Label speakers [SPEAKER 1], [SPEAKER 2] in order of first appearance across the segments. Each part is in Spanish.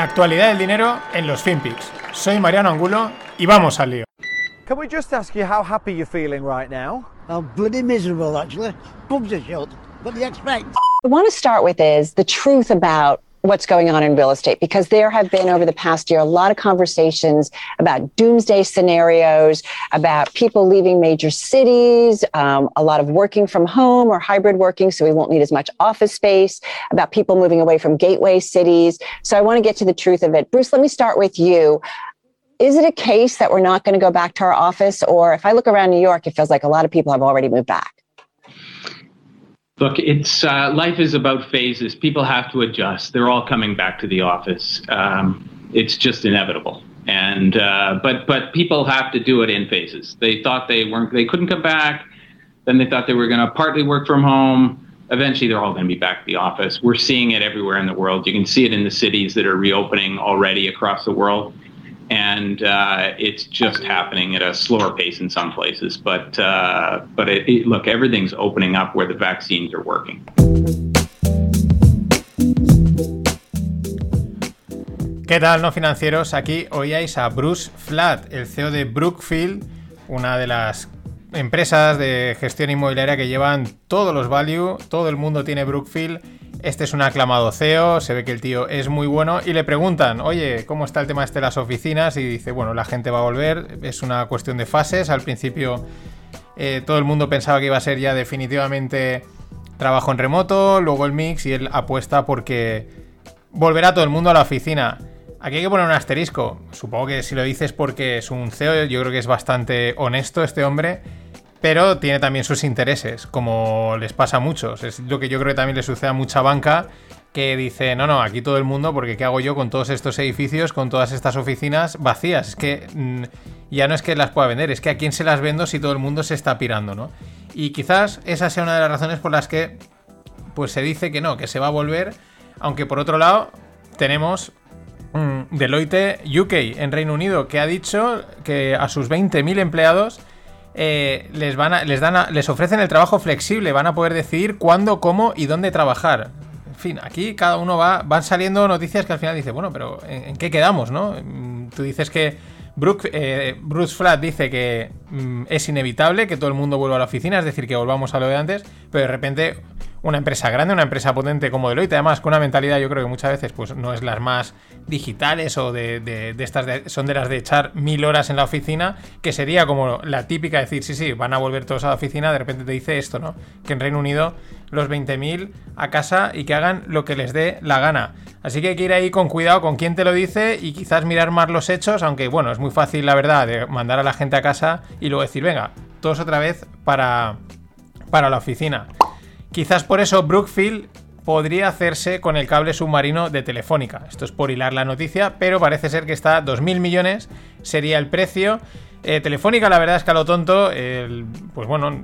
[SPEAKER 1] La actualidad del dinero en los FinPix. Soy Mariano Angulo y vamos al lío.
[SPEAKER 2] Can we just ask you how happy you're feeling right now?
[SPEAKER 3] I'm bloody miserable, actually. Pubs are shut. What do you expect?
[SPEAKER 4] I want to start with is the truth about what's going on in real estate because there have been over the past year a lot of conversations about doomsday scenarios, about people leaving major cities, um, a lot of working from home or hybrid working, so we won't need as much office space, about people moving away from gateway cities. So I want to get to the truth of it. Bruce, let me start with you. Is it a case that we're not going to go back to our office? Or if I look around New York, it feels like a lot of people have already moved back.
[SPEAKER 5] Look, it's uh, life is about phases. People have to adjust. They're all coming back to the office. Um, it's just inevitable. And uh, but but people have to do it in phases. They thought they weren't. They couldn't come back. Then they thought they were going to partly work from home. Eventually, they're all going to be back to the office. We're seeing it everywhere in the world. You can see it in the cities that are reopening already across the world and uh, it's just happening at a slower pace in some places. But uh, but it, it, look, everything's opening up where the vaccines are working.
[SPEAKER 1] ¿Qué tal, no financieros? Aquí oíais a Bruce Flatt, el CEO de Brookfield, una de las empresas de gestión inmobiliaria que llevan todos los value, todo el mundo tiene Brookfield este es un aclamado CEO, se ve que el tío es muy bueno y le preguntan, oye, ¿cómo está el tema este de las oficinas? Y dice, bueno, la gente va a volver, es una cuestión de fases. Al principio eh, todo el mundo pensaba que iba a ser ya definitivamente trabajo en remoto, luego el mix y él apuesta porque volverá todo el mundo a la oficina. Aquí hay que poner un asterisco. Supongo que si lo dices porque es un CEO, yo creo que es bastante honesto este hombre pero tiene también sus intereses, como les pasa a muchos. Es lo que yo creo que también le sucede a mucha banca que dice, no, no, aquí todo el mundo, porque ¿qué hago yo con todos estos edificios, con todas estas oficinas vacías? Es que mm, ya no es que las pueda vender, es que a quién se las vendo si todo el mundo se está pirando, ¿no? Y quizás esa sea una de las razones por las que pues se dice que no, que se va a volver, aunque por otro lado tenemos mm, Deloitte UK en Reino Unido que ha dicho que a sus 20.000 empleados eh, les, van les, dan les ofrecen el trabajo flexible, van a poder decidir cuándo, cómo y dónde trabajar. En fin, aquí cada uno va, van saliendo noticias que al final dice, bueno, pero ¿en, qué quedamos, no? Mm, tú dices que eh, Bruce Flat dice que mm, es inevitable que todo el mundo vuelva a la oficina, es decir, que volvamos a lo de antes, pero de repente una empresa grande, una empresa potente como Deloitte, además con una mentalidad yo creo que muchas veces pues no es las más digitales o de, estas son de las de echar mil horas en la oficina, que sería como la típica decir, sí, sí, van a volver todos a la oficina, de repente te dice esto, ¿no? Que en Reino Unido los 20.000 a casa y que hagan lo que les dé la gana. Así que hay que ir ahí con cuidado con quién te lo dice y quizás mirar más los hechos, aunque bueno, es muy fácil la verdad de mandar a la gente a casa y luego decir, venga, todos otra vez para, para la oficina. Quizás por eso Brookfield podría hacerse con el cable submarino de Telefónica. Esto es por hilar la noticia, pero parece ser que está 2.000 millones, sería el precio. Eh, Telefónica, la verdad es que a lo tonto, pues bueno,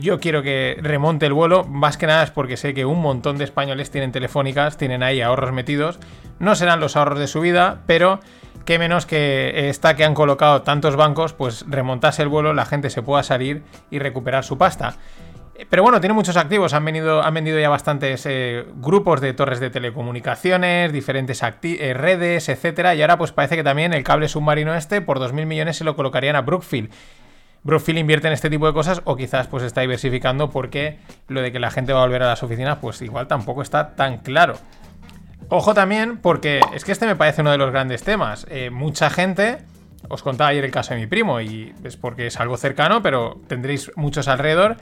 [SPEAKER 1] yo quiero que remonte el vuelo, más que nada es porque sé que un montón de españoles tienen telefónicas, tienen ahí ahorros metidos. No serán los ahorros de su vida, pero qué menos que esta que han colocado tantos bancos, pues remontase el vuelo, la gente se pueda salir y recuperar su pasta. Pero bueno, tiene muchos activos. Han, venido, han vendido ya bastantes eh, grupos de torres de telecomunicaciones, diferentes eh, redes, etcétera. Y ahora, pues parece que también el cable submarino este, por 2.000 millones, se lo colocarían a Brookfield. Brookfield invierte en este tipo de cosas o quizás pues está diversificando porque lo de que la gente va a volver a las oficinas pues igual tampoco está tan claro. Ojo también porque es que este me parece uno de los grandes temas. Eh, mucha gente, os contaba ayer el caso de mi primo y es porque es algo cercano, pero tendréis muchos alrededor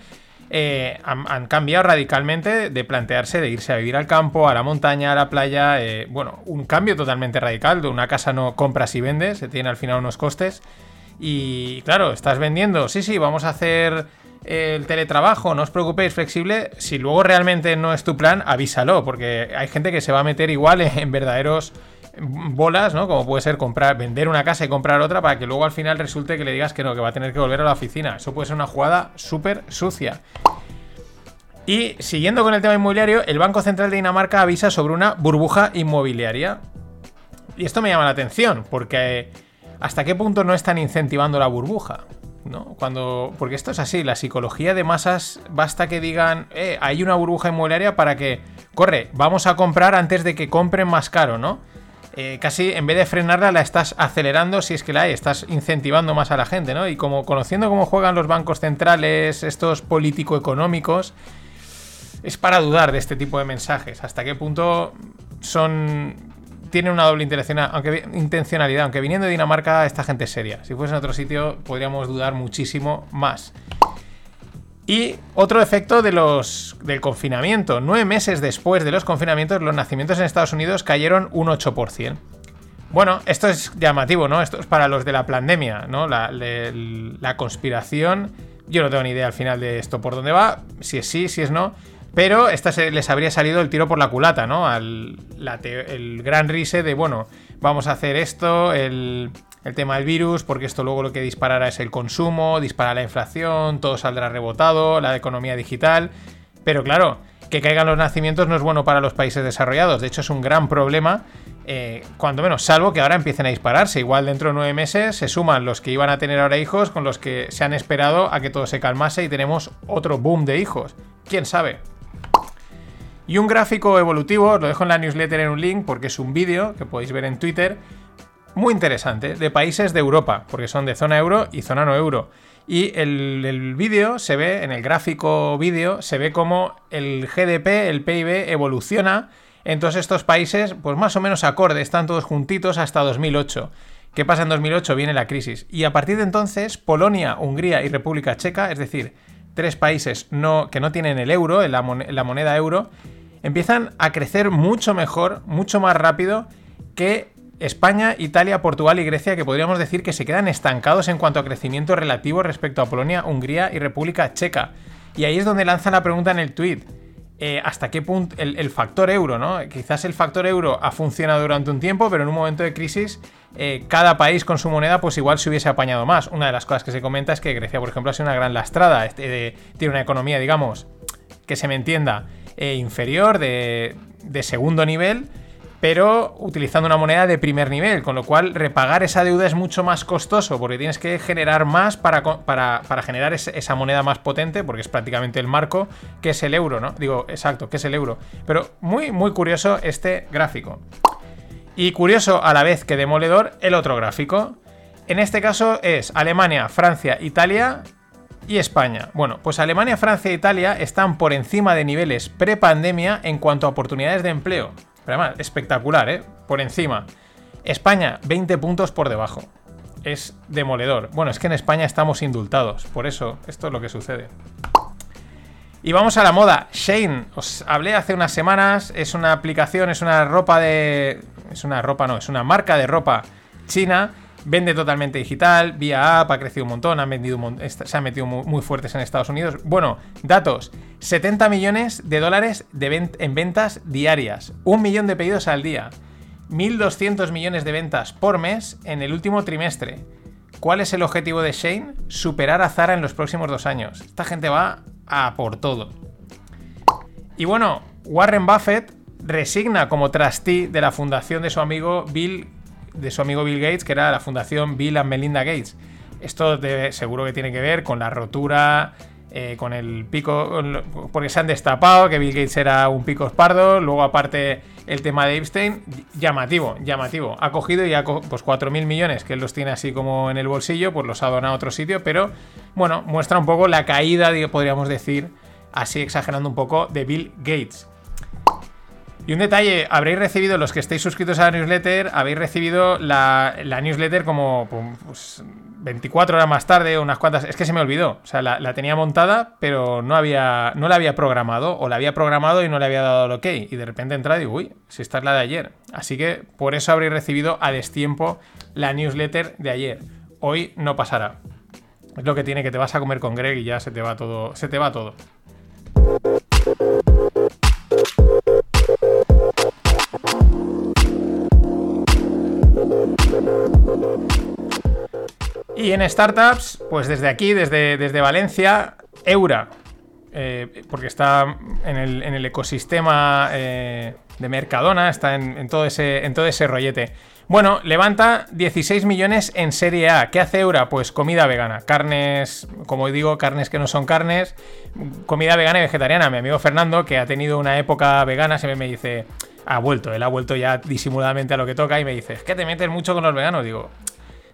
[SPEAKER 1] eh, han, cambiado radicalmente de plantearse de irse a vivir al campo, a la montaña, a la playa. Eh, bueno, un cambio totalmente radical. De una casa no compras y vendes, se tiene al final unos costes. Y claro, estás vendiendo, sí, sí, vamos a hacer el teletrabajo, no os preocupéis, flexible. Si luego realmente no es tu plan, avísalo, porque hay gente que se va a meter igual en verdaderos bolas, ¿no? Como puede ser comprar, vender una casa y comprar otra para que luego al final resulte que le digas que no, que va a tener que volver a la oficina. Eso puede ser una jugada súper sucia. Y siguiendo con el tema inmobiliario, el Banco Central de Dinamarca avisa sobre una burbuja inmobiliaria. Y esto me llama la atención, porque ¿hasta qué punto no están incentivando la burbuja? ¿no? Cuando, porque esto es así, la psicología de masas basta que digan, eh, hay una burbuja inmobiliaria para que, corre, vamos a comprar antes de que compren más caro, ¿no? Eh, casi en vez de frenarla la estás acelerando si es que la hay, estás incentivando más a la gente, ¿no? Y como conociendo cómo juegan los bancos centrales, estos político-económicos, es para dudar de este tipo de mensajes. ¿Hasta qué punto son tienen una doble aunque, intencionalidad, aunque viniendo de Dinamarca esta gente es seria. Si fuese en otro sitio podríamos dudar muchísimo más. Y otro efecto de los, del confinamiento. Nueve meses después de los confinamientos, los nacimientos en Estados Unidos cayeron un 8%. Bueno, esto es llamativo, ¿no? Esto es para los de la pandemia, ¿no? La, conspiración. Yo no tengo ni idea al final de esto por dónde va, si es sí, si es no. Pero esta les habría salido el tiro por la culata, ¿no? Al, el gran rise de, bueno, vamos a hacer esto, el, el tema del virus, porque esto luego lo que disparará es el consumo, dispara la inflación, todo saldrá rebotado, la economía digital. Pero claro, que caigan los nacimientos no es bueno para los países desarrollados. De hecho, es un gran problema, eh, cuando menos, salvo que ahora empiecen a dispararse. Igual dentro de nueve meses se suman los que iban a tener ahora hijos con los que se han esperado a que todo se calmase y tenemos otro boom de hijos. ¿Quién sabe? Y un gráfico evolutivo, os lo dejo en la newsletter en un link porque es un vídeo que podéis ver en Twitter muy interesante de países de Europa, porque son de zona euro y zona no euro. Y el, el vídeo se ve, en el gráfico vídeo, se ve como el GDP, el PIB, evoluciona en todos estos países, pues más o menos acorde, están todos juntitos hasta 2008. ¿Qué pasa en 2008? Viene la crisis. Y a partir de entonces, Polonia, Hungría y República Checa, es decir, tres países no, que no tienen el euro, la moneda euro, empiezan a crecer mucho mejor, mucho más rápido que España, Italia, Portugal y Grecia, que podríamos decir que se quedan estancados en cuanto a crecimiento relativo respecto a Polonia, Hungría y República Checa. Y ahí es donde lanzan la pregunta en el tweet. Eh, hasta qué punto el, factor euro, ¿no? Quizás el factor euro ha funcionado durante un tiempo, pero en un momento de crisis, eh, cada país con su moneda, pues igual se hubiese apañado más. Una de las cosas que se comenta es que Grecia, por ejemplo, ha sido una gran lastrada, este, tiene una economía, digamos, que se me entienda, eh, inferior, de segundo nivel pero utilizando una moneda de primer nivel, con lo cual repagar esa deuda es mucho más costoso, porque tienes que generar más para, para, generar esa moneda más potente, porque es prácticamente el marco, que es el euro, ¿no? Digo, exacto, que es el euro. Pero muy, muy curioso este gráfico. Y curioso a la vez que demoledor el otro gráfico. En este caso es Alemania, Francia, Italia y España. Bueno, pues Alemania, Francia e Italia están por encima de niveles pre-pandemia en cuanto a oportunidades de empleo. Espectacular, ¿eh? Por encima. España, 20 puntos por debajo. Es demoledor. Bueno, es que en España estamos indultados. Por eso, esto es lo que sucede. Y vamos a la moda. Shane, os hablé hace unas semanas. Es una aplicación, es una ropa de. Es una ropa, no, es una marca de ropa china Vende totalmente digital, vía app, ha crecido un montón, han vendido se han metido muy, fuertes en Estados Unidos. Bueno, datos: 70 millones de dólares en ventas diarias, un millón de pedidos al día, 1.200 millones de ventas por mes en el último trimestre. ¿Cuál es el objetivo de Shane? Superar a Zara en los próximos dos años. Esta gente va a por todo. Y bueno, Warren Buffett resigna como trustee de la fundación de su amigo Bill de su amigo Bill Gates, que era la fundación Bill and Melinda Gates. Esto seguro que tiene que ver con la rotura, eh, con el pico, porque se han destapado que Bill Gates era un pico espardo, luego aparte el tema de Epstein, llamativo, llamativo. Ha cogido y ha pues 4.000 millones, que él los tiene así como en el bolsillo, pues los ha donado a otro sitio, pero bueno, muestra un poco la caída, podríamos decir, así exagerando un poco, de Bill Gates. Y un detalle, habréis recibido, los que estéis suscritos a la newsletter, habéis recibido la, newsletter como pues, 24 horas más tarde, unas cuantas. Es que se me olvidó. O sea, la, tenía montada, pero no, había, no la había programado, o la había programado y no le había dado el ok. Y de repente entra y digo, uy, si esta es la de ayer. Así que por eso habréis recibido a destiempo la newsletter de ayer. Hoy no pasará. Es lo que tiene que te vas a comer con Greg y ya se te va todo. Se te va todo. Y en startups, pues desde aquí, desde, desde Valencia, Eura, eh, porque está en el, ecosistema eh, de Mercadona, está en, todo ese, en todo ese rollete. Bueno, levanta 16 millones en Serie A. ¿Qué hace Eura? Pues comida vegana. Carnes, como digo, carnes que no son carnes. Comida vegana y vegetariana. Mi amigo Fernando, que ha tenido una época vegana, siempre me dice, ha vuelto, él ha vuelto ya disimuladamente a lo que toca y me dice, es que te metes mucho con los veganos. Digo,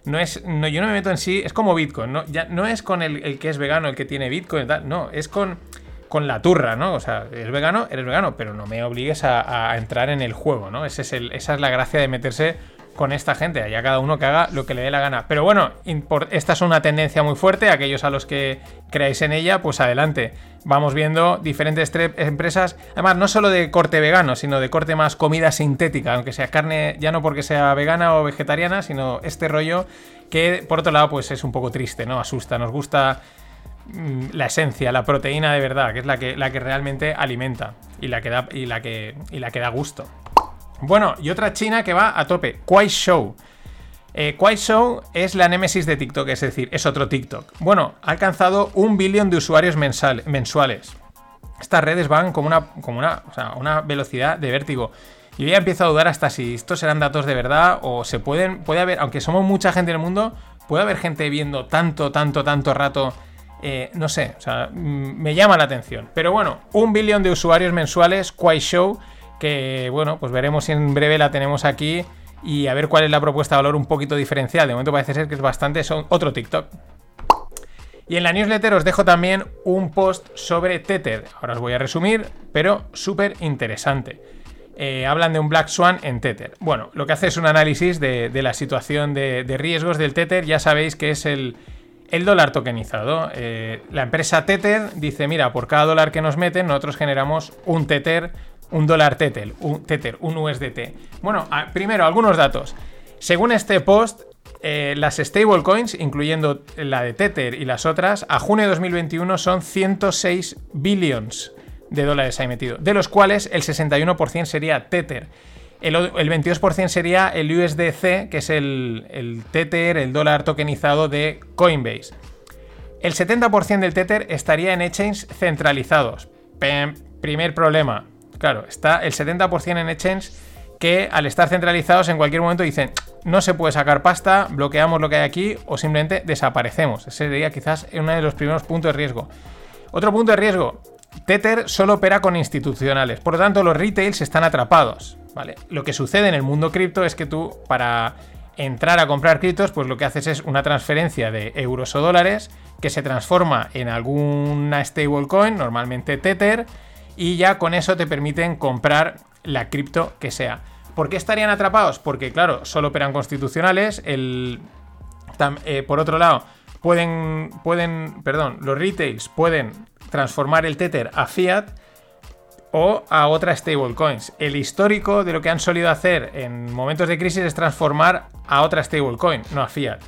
[SPEAKER 1] no es, no, yo no me meto en sí, es como Bitcoin, no, ya, no es con el, el que es vegano el que tiene Bitcoin, tal, no, es con, con la turra, ¿no? O sea, eres vegano, eres vegano, pero no me obligues a, entrar en el juego, ¿no? Es el, esa es la gracia de meterse con esta gente, allá cada uno que haga lo que le dé la gana. Pero bueno, esta es una tendencia muy fuerte, aquellos a los que creáis en ella, pues adelante. Vamos viendo diferentes empresas, además no solo de corte vegano, sino de corte más comida sintética, aunque sea carne, ya no porque sea vegana o vegetariana, sino este rollo que por otro lado pues es un poco triste, ¿no? Asusta, nos gusta mm, la esencia, la proteína de verdad, que es la que, la que realmente alimenta y la que da, y la que, y la que da gusto. Bueno, y otra china que va a tope, Kuaishou. Eh, Kuaishou es la némesis de TikTok, es decir, es otro TikTok. Bueno, ha alcanzado un billón de usuarios mensuales. Estas redes van como una, como una, una velocidad de vértigo. Y ya empiezo a dudar hasta si estos serán datos de verdad o se pueden, puede haber, aunque somos mucha gente en el mundo, puede haber gente viendo tanto, tanto, tanto rato. Eh, no sé, o sea, mm, me llama la atención. Pero bueno, un billón de usuarios mensuales, Kuaishou que bueno, pues veremos si en breve la tenemos aquí y a ver cuál es la propuesta de valor un poquito diferencial. De momento parece ser que es bastante son otro TikTok. Y en la newsletter os dejo también un post sobre Tether. Ahora os voy a resumir, pero súper interesante. Eh, hablan de un Black Swan en Tether. Bueno, lo que hace es un análisis de, la situación de, riesgos del Tether. Ya sabéis que es el, dólar tokenizado. Eh, la empresa Tether dice, mira, por cada dólar que nos meten, nosotros generamos un Tether un dólar Tether, un, tether, un USDT. Bueno, primero, algunos datos. Según este post, eh, las stablecoins, incluyendo la de Tether y las otras, a junio de 2021 son 106 billions de dólares ahí metido, de los cuales el 61% sería Tether. El, 22% sería el USDC, que es el, el Tether, el dólar tokenizado de Coinbase. El 70% del Tether estaría en exchanges centralizados. primer problema, Claro, está el 70% en exchange que al estar centralizados en cualquier momento dicen no se puede sacar pasta, bloqueamos lo que hay aquí o simplemente desaparecemos. Ese sería quizás uno de los primeros puntos de riesgo. Otro punto de riesgo, Tether solo opera con institucionales, por lo tanto los retails están atrapados. ¿vale? Lo que sucede en el mundo cripto es que tú para entrar a comprar criptos, pues lo que haces es una transferencia de euros o dólares que se transforma en alguna stablecoin, normalmente Tether, y ya con eso te permiten comprar la cripto que sea. ¿Por qué estarían atrapados? Porque, claro, solo operan constitucionales. El, eh, por otro lado, pueden, pueden, perdón, los retails pueden transformar el Tether a fiat o a otra stablecoins. El histórico de lo que han solido hacer en momentos de crisis es transformar a otra stablecoin, no a fiat.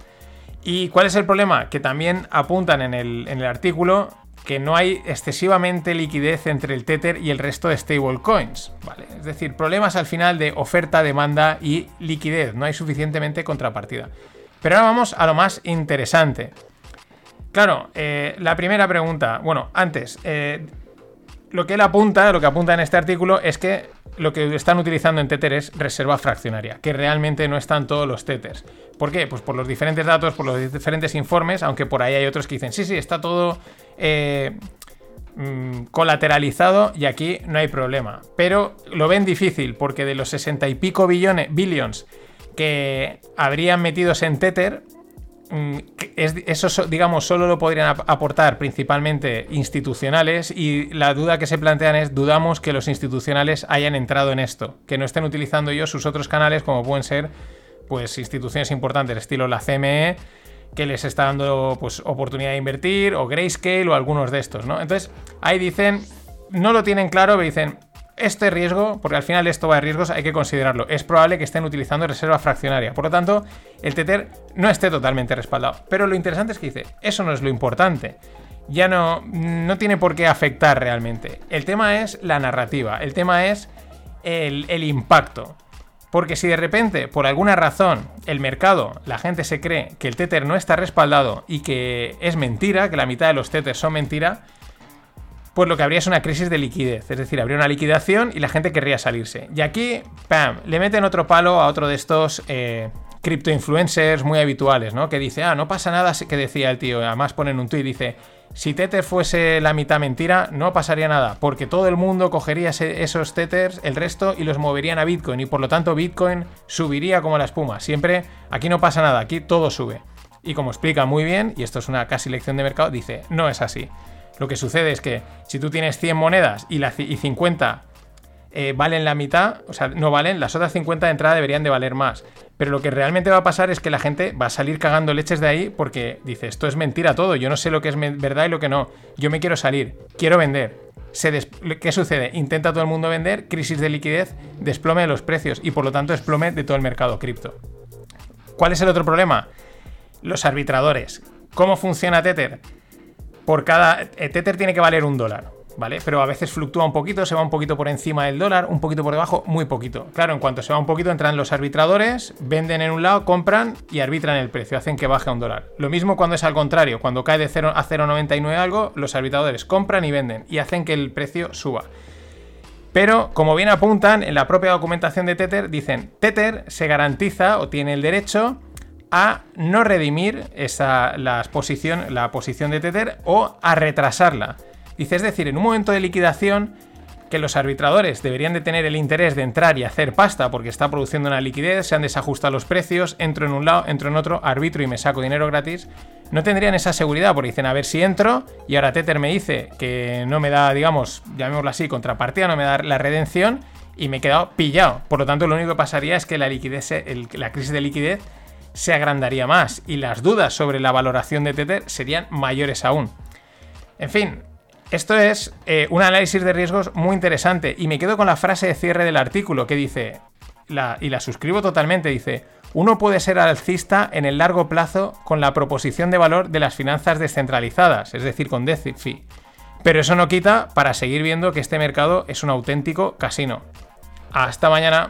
[SPEAKER 1] ¿Y cuál es el problema? Que también apuntan en el, en el artículo que no hay excesivamente liquidez entre el Tether y el resto de stablecoins. ¿vale? Es decir, problemas al final de oferta, demanda y liquidez. No hay suficientemente contrapartida. Pero ahora vamos a lo más interesante. Claro, eh, la primera pregunta. Bueno, antes, eh, lo que él apunta, lo que apunta en este artículo es que lo que están utilizando en Tether es reserva fraccionaria, que realmente no están todos los Tethers. ¿Por qué? Pues por los diferentes datos, por los diferentes informes, aunque por ahí hay otros que dicen, sí, sí, está todo eh, mm, colateralizado y aquí no hay problema. Pero lo ven difícil porque de los 60 y pico billones, billions que habrían metidos en Tether, mm, eso, digamos, solo lo podrían aportar principalmente institucionales y la duda que se plantean es, dudamos que los institucionales hayan entrado en esto, que no estén utilizando ellos sus otros canales como pueden ser pues instituciones importantes, estilo la CME, que les está dando pues, oportunidad de invertir, o Grayscale, o algunos de estos, ¿no? Entonces, ahí dicen, no lo tienen claro, pero dicen, este riesgo, porque al final esto va de riesgos, hay que considerarlo. Es probable que estén utilizando reserva fraccionaria. Por lo tanto, el Tether no esté totalmente respaldado. Pero lo interesante es que dice, eso no es lo importante. Ya no, no tiene por qué afectar realmente. El tema es la narrativa. El tema es el, el impacto. Porque si de repente, por alguna razón, el mercado, la gente se cree que el Tether no está respaldado y que es mentira, que la mitad de los Tethers son mentira, pues lo que habría es una crisis de liquidez. Es decir, habría una liquidación y la gente querría salirse. Y aquí, ¡pam!, le meten otro palo a otro de estos eh, criptoinfluencers muy habituales, ¿no? Que dice, ah, no pasa nada, que decía el tío, además ponen un tuit, dice, si Tether fuese la mitad mentira, no pasaría nada, porque todo el mundo cogería esos Tethers, el resto, y los moverían a Bitcoin, y por lo tanto Bitcoin subiría como la espuma. Siempre, aquí no pasa nada, aquí todo sube. Y como explica muy bien, y esto es una casi lección de mercado, dice, no es así. Lo que sucede es que si tú tienes 100 monedas y, la, y 50 eh, valen la mitad, o sea, no valen, las otras 50 de entrada deberían de valer más. Pero lo que realmente va a pasar es que la gente va a salir cagando leches de ahí porque dice, esto es mentira todo, yo no sé lo que es verdad y lo que no, yo me quiero salir, quiero vender. ¿Qué sucede? Intenta todo el mundo vender, crisis de liquidez, desplome de los precios y por lo tanto desplome de todo el mercado cripto. ¿Cuál es el otro problema? Los arbitradores. ¿Cómo funciona Tether? Por cada... Tether tiene que valer un dólar. ¿vale? Pero a veces fluctúa un poquito, se va un poquito por encima del dólar, un poquito por debajo, muy poquito. Claro, en cuanto se va un poquito entran los arbitradores, venden en un lado, compran y arbitran el precio, hacen que baje a un dólar. Lo mismo cuando es al contrario, cuando cae de 0 a 0,99 algo, los arbitradores compran y venden y hacen que el precio suba. Pero, como bien apuntan, en la propia documentación de Tether dicen, Tether se garantiza o tiene el derecho a no redimir esa, la, posición, la posición de Tether o a retrasarla. Dice, es decir, en un momento de liquidación que los arbitradores deberían de tener el interés de entrar y hacer pasta porque está produciendo una liquidez, se han desajustado los precios, entro en un lado, entro en otro, arbitro y me saco dinero gratis, no tendrían esa seguridad porque dicen, a ver si entro y ahora Tether me dice que no me da, digamos, llamémoslo así, contrapartida, no me da la redención y me he quedado pillado. Por lo tanto, lo único que pasaría es que la liquidez, la crisis de liquidez se agrandaría más y las dudas sobre la valoración de Tether serían mayores aún. En fin, esto es eh, un análisis de riesgos muy interesante y me quedo con la frase de cierre del artículo que dice, y la suscribo totalmente, dice, uno puede ser alcista en el largo plazo con la proposición de valor de las finanzas descentralizadas, es decir, con DeFi. Pero eso no quita para seguir viendo que este mercado es un auténtico casino. Hasta mañana.